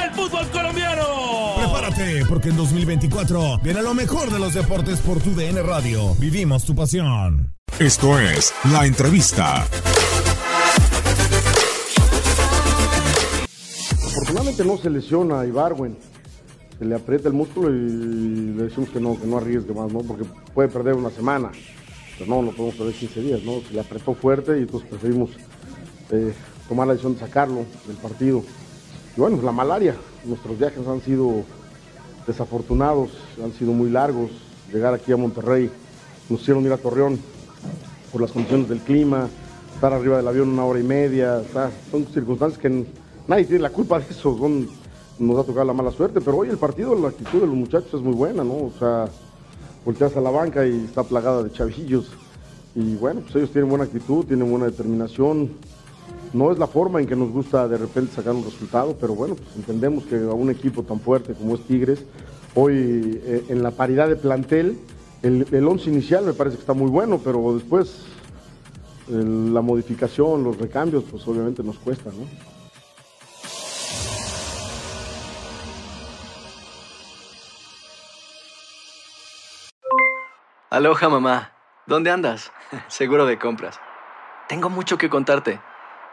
del fútbol colombiano. Prepárate, porque en 2024 viene lo mejor de los deportes por tu DN Radio. Vivimos tu pasión. Esto es La Entrevista. Afortunadamente no se lesiona a Ibarwen. Se le aprieta el músculo y le decimos que no, que no arriesgue más, ¿no? Porque puede perder una semana. Pero no, no podemos perder 15 días, ¿no? Se le apretó fuerte y entonces preferimos eh, tomar la decisión de sacarlo del partido. Bueno, la malaria. Nuestros viajes han sido desafortunados, han sido muy largos. Llegar aquí a Monterrey, nos hicieron ir a Torreón por las condiciones del clima, estar arriba del avión una hora y media, son circunstancias que nadie tiene la culpa de eso, nos ha tocado la mala suerte, pero hoy el partido, la actitud de los muchachos es muy buena, ¿no? O sea, volteas a la banca y está plagada de chavillos, y bueno, pues ellos tienen buena actitud, tienen buena determinación, no es la forma en que nos gusta de repente sacar un resultado, pero bueno, pues entendemos que a un equipo tan fuerte como es Tigres, hoy eh, en la paridad de plantel, el, el once inicial me parece que está muy bueno, pero después la modificación, los recambios, pues obviamente nos cuesta, ¿no? Aloha mamá, ¿dónde andas? Seguro de compras. Tengo mucho que contarte.